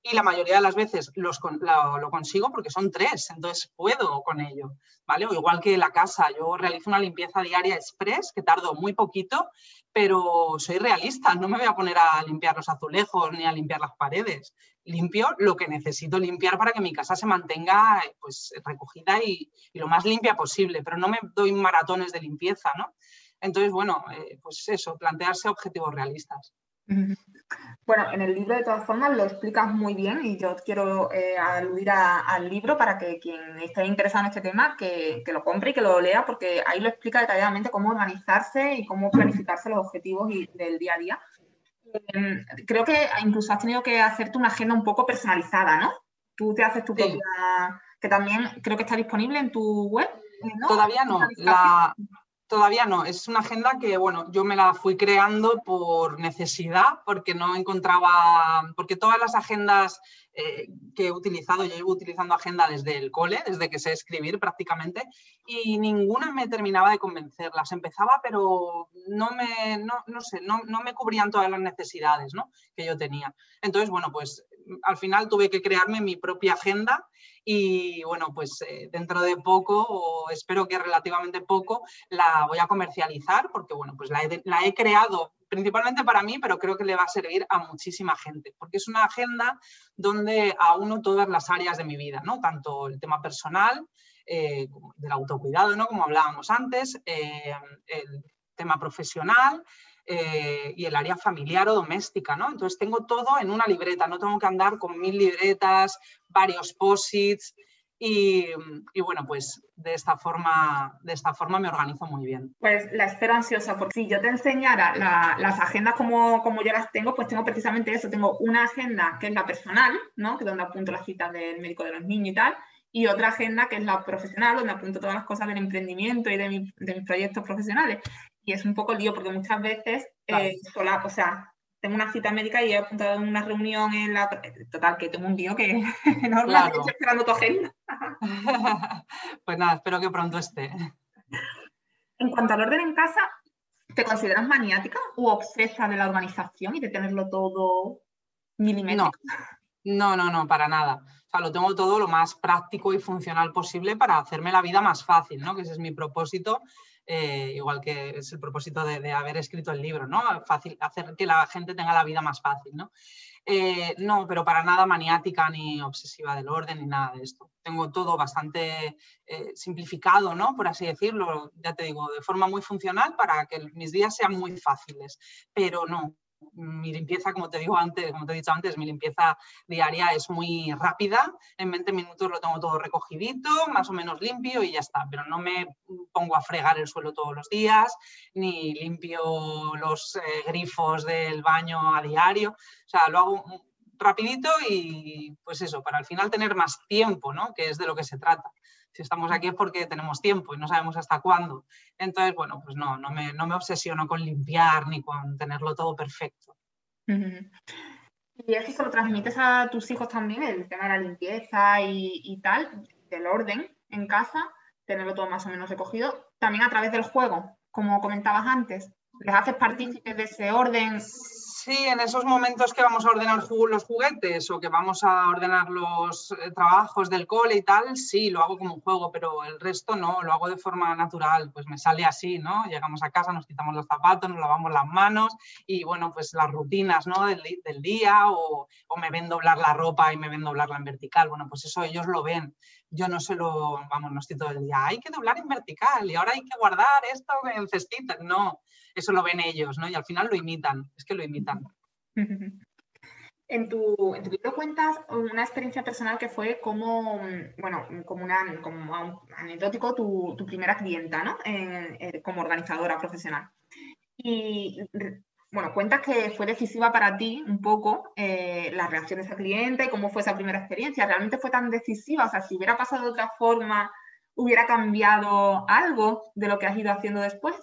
y la mayoría de las veces los, lo, consigo porque son tres, entonces puedo con ello, ¿vale? O igual que la casa, yo realizo una limpieza diaria express que tardo muy poquito, pero soy realista, no me voy a poner a limpiar los azulejos ni a limpiar las paredes. Limpio lo que necesito limpiar para que mi casa se mantenga pues, recogida y, lo más limpia posible, pero no me doy maratones de limpieza, ¿no? Entonces, bueno, eh, pues eso, plantearse objetivos realistas. Bueno, en el libro de todas formas lo explicas muy bien y yo quiero eh, aludir al libro para que quien esté interesado en este tema que, lo compre y que lo lea porque ahí lo explica detalladamente cómo organizarse y cómo planificarse los objetivos del día a día. Em, creo que incluso has tenido que hacerte una agenda un poco personalizada, ¿no? Tú te haces tu propia que también creo que está disponible en tu web. Todavía no. Todavía no, es una agenda que, bueno, yo me la fui creando por necesidad, porque no encontraba, porque todas las agendas eh, que he utilizado, yo llevo utilizando agenda desde el cole, desde que sé escribir prácticamente, y ninguna me terminaba de convencer. Las empezaba, pero no me, no, sé, no, no, me cubrían todas las necesidades ¿no? que yo tenía. Entonces, bueno, pues al final tuve que crearme mi propia agenda y bueno, pues eh, dentro de poco, o espero que relativamente poco, la voy a comercializar porque bueno, pues la he, creado principalmente para mí, pero creo que le va a servir a muchísima gente, porque es una agenda donde auno todas las áreas de mi vida, ¿no? Tanto el tema personal, eh, del autocuidado, ¿no? Como hablábamos antes, eh, el tema profesional, eh, y el área familiar o doméstica, ¿no? Entonces tengo todo en una libreta, no tengo que andar con mil libretas, varios posits y, bueno, pues de esta, forma, de esta forma me organizo muy bien. Pues la espero ansiosa, porque si yo te enseñara las agendas como, como yo las tengo, pues tengo precisamente eso, tengo una agenda que es la personal, ¿no? Que donde apunto las citas del médico de los niños y tal, y otra agenda que es la profesional, donde apunto todas las cosas del emprendimiento y de mis proyectos profesionales y es un poco lío porque muchas veces eh, sola, o sea, tengo una cita médica y he apuntado en una reunión en la... Total, que tengo un lío que no claro. estoy esperando tu agenda. pues nada, espero que pronto esté. En cuanto al orden en casa, ¿te consideras maniática o obsesa de la organización y de tenerlo todo milimétrico? No, no, no, para nada. O sea, lo tengo todo lo más práctico y funcional posible para hacerme la vida más fácil, ¿no? Que ese es mi propósito eh, igual que es el propósito de, haber escrito el libro, ¿no? Hacer que la gente tenga la vida más fácil, ¿no? Eh, no, pero para nada maniática ni obsesiva del orden ni nada de esto. Tengo todo bastante eh, simplificado, ¿no? Por así decirlo, ya te digo, de forma muy funcional para que mis días sean muy fáciles, pero no, mi limpieza, como te digo antes, como te he dicho antes, mi limpieza diaria es muy rápida. En 20 minutos lo tengo todo recogidito, más o menos limpio y ya está. Pero no me pongo a fregar el suelo todos los días, ni limpio los eh, grifos del baño a diario. O sea, lo hago rapidito y pues eso, para al final tener más tiempo, ¿no? Que es de lo que se trata si estamos aquí es porque tenemos tiempo y no sabemos hasta cuándo. Entonces, bueno, pues no, no me, no me obsesiono con limpiar ni con tenerlo todo perfecto. ¿Y eso se lo transmites a tus hijos también, el tema de la limpieza y, y tal, del orden en casa, tenerlo todo más o menos recogido, también a través del juego, como comentabas antes? ¿Les haces partícipes de ese orden? Sí, en esos momentos que vamos a ordenar los juguetes o que vamos a ordenar los eh, trabajos del cole y tal, sí, lo hago como un juego, pero el resto no, lo hago de forma natural, pues me sale así, ¿no? Llegamos a casa, nos quitamos los zapatos, nos lavamos las manos y bueno, pues las rutinas, ¿no? Del, día o, o, me ven doblar la ropa y me ven doblarla en vertical, bueno, pues eso ellos lo ven. Yo no se lo, vamos, no estoy todo el día, hay que doblar en vertical y ahora hay que guardar esto en cestitas, no eso lo ven ellos, ¿no? Y al final lo imitan, es que lo imitan. En tu, en libro cuentas una experiencia personal que fue como, bueno, como, como anecdótico tu, primera clienta, ¿no? como organizadora profesional. Y bueno, cuentas que fue decisiva para ti un poco eh, la reacción de esa cliente y cómo fue esa primera experiencia. ¿Realmente fue tan decisiva? O sea, si hubiera pasado de otra forma, ¿hubiera cambiado algo de lo que has ido haciendo después?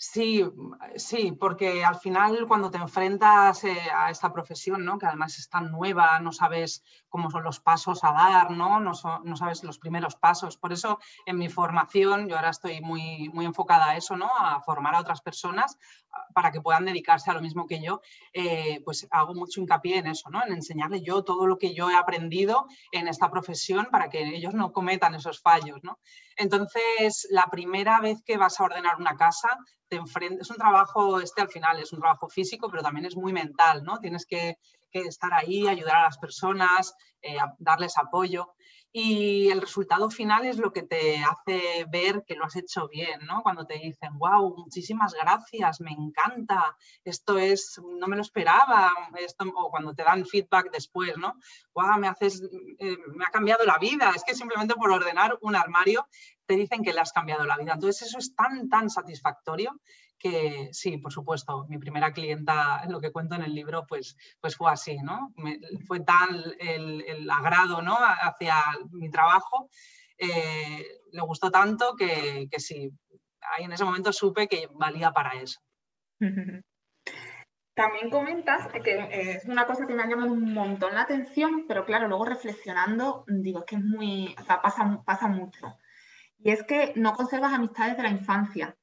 Sí, sí, porque al final cuando te enfrentas eh, a esta profesión, ¿no? que además es tan nueva, no sabes cómo son los pasos a dar, ¿no? No, sabes los primeros pasos. Por eso en mi formación, yo ahora estoy muy, muy enfocada a eso, ¿no? a formar a otras personas para que puedan dedicarse a lo mismo que yo, eh, pues hago mucho hincapié en eso, ¿no? en enseñarle yo todo lo que yo he aprendido en esta profesión para que ellos no cometan esos fallos. ¿no? Entonces, la primera vez que vas a ordenar una casa, te enfrentas, es un trabajo, este al final es un trabajo físico, pero también es muy mental, ¿no? Tienes que, estar ahí, ayudar a las personas, eh, darles apoyo y el resultado final es lo que te hace ver que lo has hecho bien, ¿no? Cuando te dicen, wow, muchísimas gracias, me encanta, esto es, no me lo esperaba, esto, o cuando te dan feedback después, ¿no? Wow, me haces, eh, me ha cambiado la vida, es que simplemente por ordenar un armario te dicen que le has cambiado la vida. Entonces eso es tan, tan satisfactorio que sí, por supuesto, mi primera clienta, lo que cuento en el libro, pues, pues fue así, ¿no? fue tal el, agrado ¿no? hacia mi trabajo, eh, le gustó tanto que, que sí, ahí en ese momento supe que valía para eso. También comentas que eh, es una cosa que me ha llamado un montón la atención, pero claro, luego reflexionando, digo, es que es muy, o sea, pasa, pasa mucho. Y es que no conservas amistades de la infancia.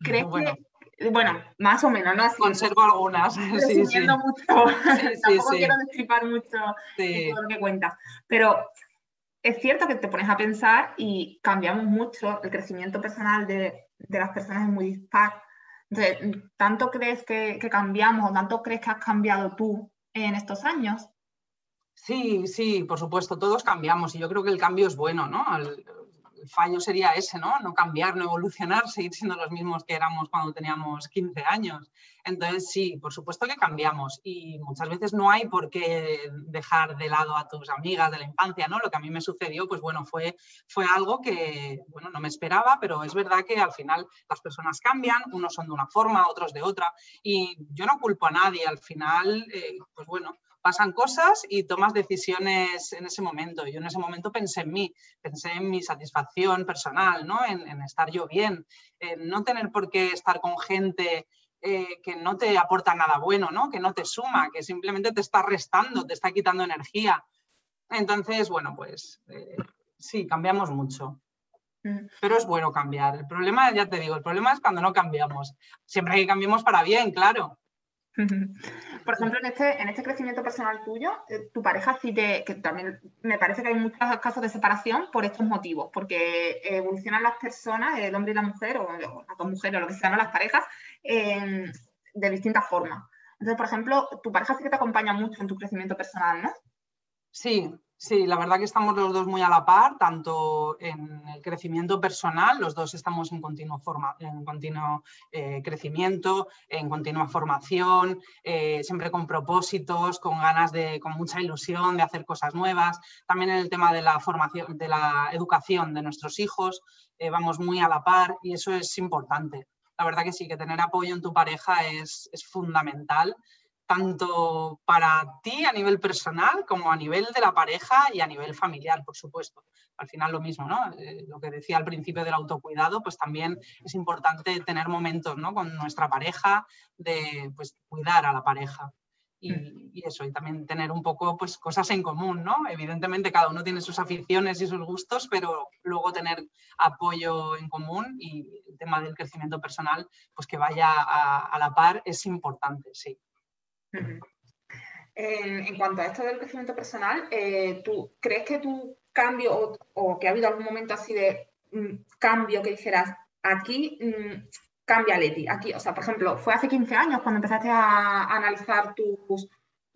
¿Crees bueno. que, bueno, más o menos, ¿no? Así, Conservo algunas, sí, sí. mucho, tampoco quiero destripar mucho todo lo que cuentas, pero es cierto que te pones a pensar y cambiamos mucho, el crecimiento personal de, de las personas es muy dispar, entonces, ¿tanto crees que, cambiamos o tanto crees que has cambiado tú en estos años? Sí, sí, por supuesto, todos cambiamos y yo creo que el cambio es bueno, ¿no? el fallo sería ese, ¿no? No cambiar, no evolucionar, seguir siendo los mismos que éramos cuando teníamos 15 años. Entonces, sí, por supuesto que cambiamos y muchas veces no hay por qué dejar de lado a tus amigas de la infancia, ¿no? Lo que a mí me sucedió, pues bueno, fue, fue algo que, bueno, no me esperaba, pero es verdad que al final las personas cambian, unos son de una forma, otros de otra y yo no culpo a nadie, al final, eh, pues bueno, pasan cosas y tomas decisiones en ese momento. Yo en ese momento pensé en mí, pensé en mi satisfacción personal, ¿no? en, estar yo bien, en no tener por qué estar con gente eh, que no te aporta nada bueno, ¿no? que no te suma, que simplemente te está restando, te está quitando energía. Entonces, bueno, pues eh, sí, cambiamos mucho. Mm. Pero es bueno cambiar. El problema, ya te digo, el problema es cuando no cambiamos. Siempre que cambiemos para bien, claro. Por ejemplo, en este, en este crecimiento personal tuyo, eh, tu pareja sí te, que también me parece que hay muchos casos de separación por estos motivos, porque evolucionan las personas, el hombre y la mujer, o, las dos mujeres, o lo que sean las parejas, de distintas formas. Entonces, por ejemplo, tu pareja sí que te acompaña mucho en tu crecimiento personal, ¿no? Sí, Sí, la verdad que estamos los dos muy a la par, tanto en el crecimiento personal, los dos estamos en continuo, forma, en continuo eh, crecimiento, en continua formación, eh, siempre con propósitos, con ganas de, con mucha ilusión de hacer cosas nuevas. También en el tema de la formación, de la educación de nuestros hijos, eh, vamos muy a la par y eso es importante. La verdad que sí, que tener apoyo en tu pareja es, es fundamental tanto para ti a nivel personal como a nivel de la pareja y a nivel familiar, por supuesto. Al final lo mismo, ¿no? Eh, lo que decía al principio del autocuidado, pues también es importante tener momentos ¿no? con nuestra pareja de pues, cuidar a la pareja. Y, mm. y, eso, y también tener un poco pues, cosas en común, ¿no? Evidentemente cada uno tiene sus aficiones y sus gustos, pero luego tener apoyo en común y el tema del crecimiento personal, pues que vaya a, a la par es importante, sí en, cuanto a esto del crecimiento personal, eh, ¿tú crees que tu cambio o, que ha habido algún momento así de mm, cambio que dijeras, aquí mm, cambia Leti, aquí, o sea, por ejemplo, fue hace 15 años cuando empezaste a, analizar tus,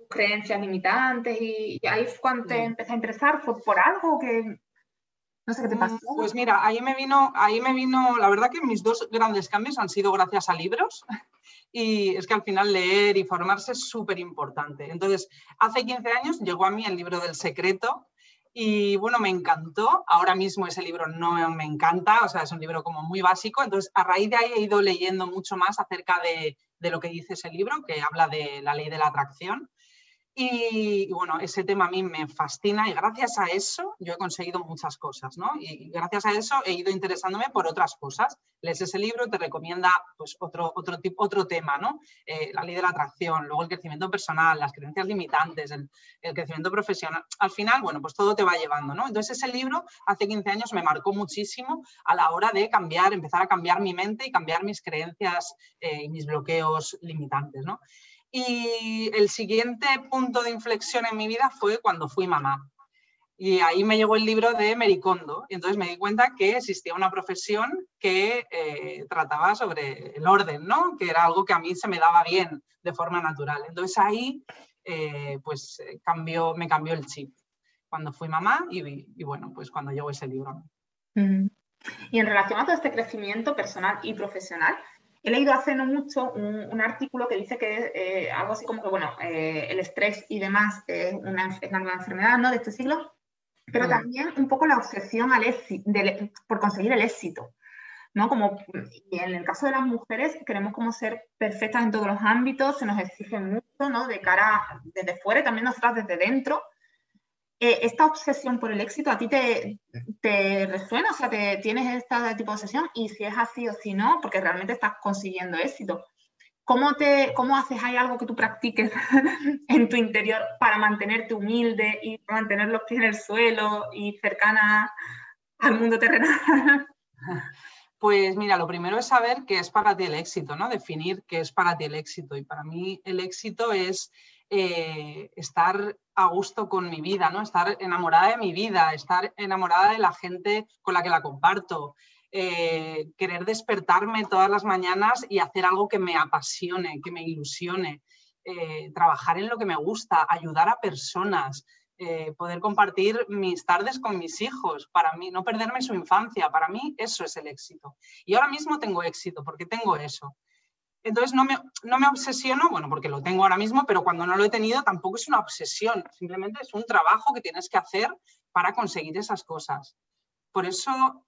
creencias limitantes y, ahí cuando te empecé a interesar, ¿fue por algo que no sé qué te pasó. Pues mira, ahí me vino, ahí me vino, la verdad que mis dos grandes cambios han sido gracias a libros. Y es que al final leer y formarse es súper importante. Entonces, hace 15 años llegó a mí el libro del secreto y bueno, me encantó. Ahora mismo ese libro no me encanta, o sea, es un libro como muy básico. Entonces, a raíz de ahí he ido leyendo mucho más acerca de, de lo que dice ese libro, que habla de la ley de la atracción. Y, bueno, ese tema a mí me fascina y gracias a eso yo he conseguido muchas cosas, ¿no? Y gracias a eso he ido interesándome por otras cosas. Lees ese libro, te recomienda pues otro, otro, tipo, otro tema, ¿no? Eh, la ley de la atracción, luego el crecimiento personal, las creencias limitantes, el, el, crecimiento profesional. Al final, bueno, pues todo te va llevando, ¿no? Entonces ese libro hace 15 años me marcó muchísimo a la hora de cambiar, empezar a cambiar mi mente y cambiar mis creencias eh, y mis bloqueos limitantes, ¿no? Y el siguiente punto de inflexión en mi vida fue cuando fui mamá. Y ahí me llegó el libro de Mericondo. Y entonces me di cuenta que existía una profesión que eh, trataba sobre el orden, ¿no? Que era algo que a mí se me daba bien de forma natural. Entonces ahí, eh, pues eh, cambió, me cambió el chip cuando fui mamá y, y bueno, pues cuando llegó ese libro. Y en relación a todo este crecimiento personal y profesional, He leído hace no mucho un, artículo que dice que eh, algo así como que, bueno, eh, el estrés y demás es una, nueva enfermedad ¿no? de este siglo, pero mm. también un poco la obsesión al éxito, por conseguir el éxito. ¿no? Como y en el caso de las mujeres queremos como ser perfectas en todos los ámbitos, se nos exige mucho, ¿no? De cara desde fuera y también nosotras desde dentro. Eh, ¿Esta obsesión por el éxito a ti te, resuena? O sea, te, ¿tienes este tipo de obsesión? Y si es así o si no, porque realmente estás consiguiendo éxito. ¿Cómo, te, ¿Cómo haces? ¿Hay algo que tú practiques en tu interior para mantenerte humilde y mantener los pies en el suelo y cercana al mundo terrenal? Pues mira, lo primero es saber qué es para ti el éxito, ¿no? Definir qué es para ti el éxito. Y para mí el éxito es eh, estar a gusto con mi vida, ¿no? Estar enamorada de mi vida, estar enamorada de la gente con la que la comparto, eh, querer despertarme todas las mañanas y hacer algo que me apasione, que me ilusione, eh, trabajar en lo que me gusta, ayudar a personas, poder compartir mis tardes con mis hijos, para mí, no perderme su infancia, para mí eso es el éxito. Y ahora mismo tengo éxito porque tengo eso. Entonces no me, no me obsesiono, bueno, porque lo tengo ahora mismo, pero cuando no lo he tenido tampoco es una obsesión, simplemente es un trabajo que tienes que hacer para conseguir esas cosas. Por eso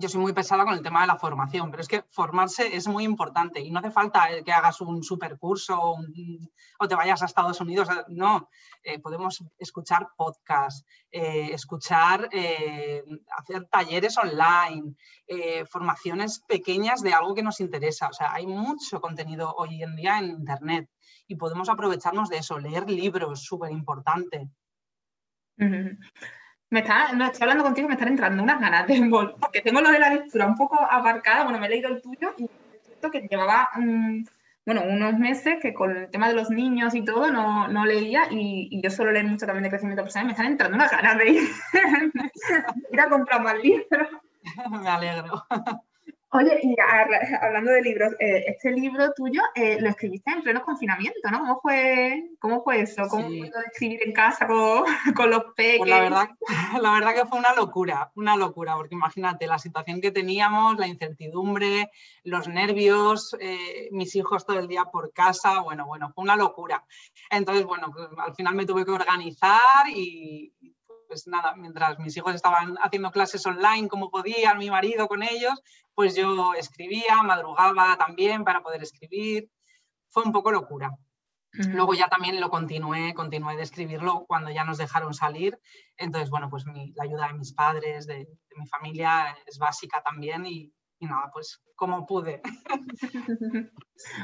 yo soy muy pesada con el tema de la formación, pero es que formarse es muy importante y no hace falta que hagas un supercurso o, o te vayas a Estados Unidos. No, eh, podemos escuchar podcasts, eh, escuchar, eh, hacer talleres online, formaciones pequeñas de algo que nos interesa. O sea, hay mucho contenido hoy en día en Internet y podemos aprovecharnos de eso, leer libros, súper importante. Me está, no, estoy hablando contigo, me están entrando unas ganas de porque tengo lo de la lectura un poco abarcada, bueno, me he leído el tuyo y esto que llevaba bueno, unos meses que con el tema de los niños y todo no, no leía y, yo suelo leer mucho también de crecimiento personal y me están entrando unas ganas de ir, ir a comprar más libros. Me alegro. Oye, y hablando de libros, eh, este libro tuyo eh, lo escribiste en pleno confinamiento, ¿no? ¿Cómo fue, cómo fue eso? ¿Cómo fue escribir en casa con, los peques? Pues la verdad, la verdad que fue una locura, una locura, porque imagínate la situación que teníamos, la incertidumbre, los nervios, eh, mis hijos todo el día por casa, bueno, bueno, fue una locura. Entonces, bueno, pues, al final me tuve que organizar y, pues nada, mientras mis hijos estaban haciendo clases online como podían, mi marido con ellos, pues yo escribía, madrugaba también para poder escribir. Fue un poco locura. Luego ya también lo continué, continué de escribirlo cuando ya nos dejaron salir. Entonces, bueno, pues la ayuda de mis padres, de, de mi familia es básica también y, y nada, pues como pude.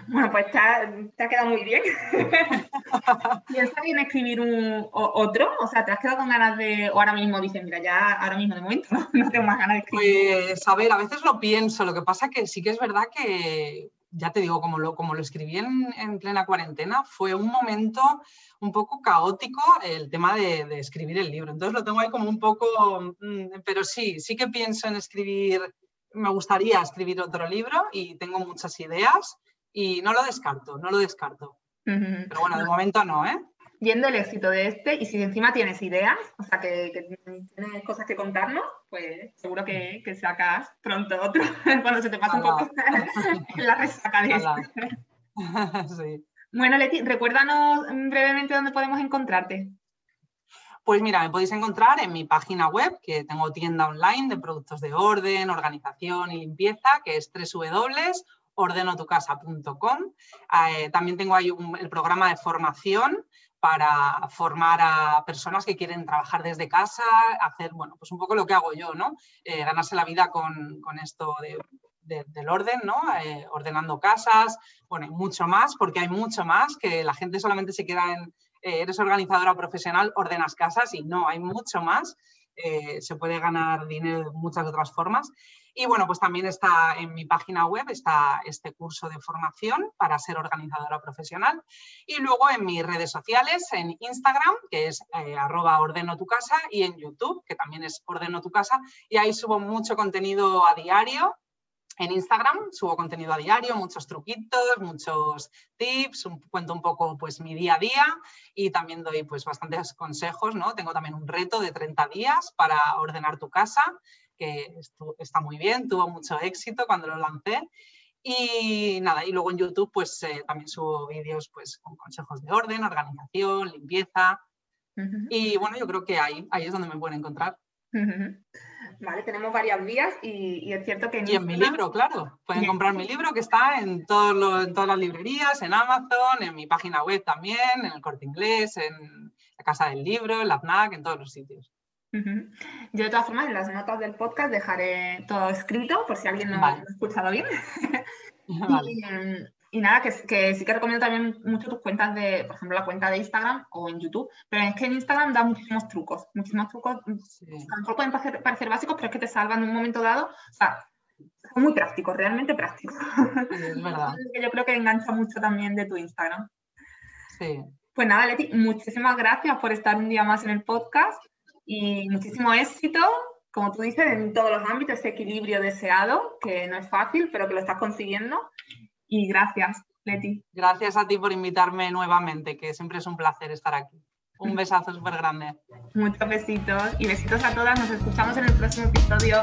Bueno, pues te ha, quedado muy bien. ¿Piensas bien escribir un, otro? O sea, ¿te has quedado con ganas de, o ahora mismo dices, mira, ya ahora mismo de momento no, tengo más ganas de escribir? Pues, a ver, a veces lo pienso, lo que pasa que sí que es verdad que, ya te digo, como lo, como lo escribí en, plena cuarentena, fue un momento un poco caótico el tema de, de, escribir el libro. Entonces lo tengo ahí como un poco, mm, pero sí, sí que pienso en escribir me gustaría escribir otro libro y tengo muchas ideas y no lo descarto, no lo descarto. Pero bueno, de momento no, ¿eh? Viendo el éxito de este y si encima tienes ideas, o sea, que, tienes cosas que contarnos, pues seguro que, que sacas pronto otro cuando se te pasa un poco la resaca de este. sí. Bueno, Leti, recuérdanos brevemente dónde podemos encontrarte. Pues mira, me podéis encontrar en mi página web, que tengo tienda online de productos de orden, organización y limpieza, que es www.ordenotucasa.com. Eh, también tengo ahí el programa de formación para formar a personas que quieren trabajar desde casa, hacer, bueno, pues un poco lo que hago yo, ¿no? Eh, ganarse la vida con, esto del orden, ¿no? Eh, ordenando casas, bueno, y mucho más, porque hay mucho más que la gente solamente se queda en, eres organizadora profesional, ordenas casas y no, hay mucho más. Eh, se puede ganar dinero de muchas otras formas. Y bueno, pues también está en mi página web, está este curso de formación para ser organizadora profesional. Y luego en mis redes sociales, en Instagram, que es eh, arroba ordeno tu casa, y en YouTube, que también es ordeno tu casa. Y ahí subo mucho contenido a diario en Instagram subo contenido a diario, muchos truquitos, muchos tips, cuento un poco pues mi día a día y también doy pues bastantes consejos, ¿no? Tengo también un reto de 30 días para ordenar tu casa, que está muy bien, tuvo mucho éxito cuando lo lancé. Y nada, y luego en YouTube pues eh, también subo vídeos pues con consejos de orden, organización, limpieza. Y bueno, yo creo que ahí, ahí es donde me pueden encontrar. Vale, tenemos varias vías y, es cierto que... En y en mi libro, claro. Pueden comprar mi libro que está en, todos en todas las librerías, en Amazon, en mi página web también, en el Corte Inglés, en la Casa del Libro, en la FNAC, en todos los sitios. Yo de todas formas en las notas del podcast dejaré todo escrito por si alguien no lo ha escuchado bien. y, nada, que, sí que recomiendo también mucho tus cuentas de, por ejemplo, la cuenta de Instagram o en YouTube, pero es que en Instagram da muchísimos trucos, muchísimos trucos, a lo mejor pueden parecer, básicos, pero es que te salvan en un momento dado, o sea, son muy prácticos, realmente prácticos. es verdad. Yo creo que engancha mucho también de tu Instagram. Sí. Pues nada, Leti, muchísimas gracias por estar un día más en el podcast y muchísimo éxito, como tú dices, en todos los ámbitos, ese equilibrio deseado, que no es fácil, pero que lo estás consiguiendo. Y gracias, Leti. Gracias a ti por invitarme nuevamente, que siempre es un placer estar aquí. Un besazo súper grande. Muchos besitos y besitos a todas. Nos escuchamos en el próximo episodio.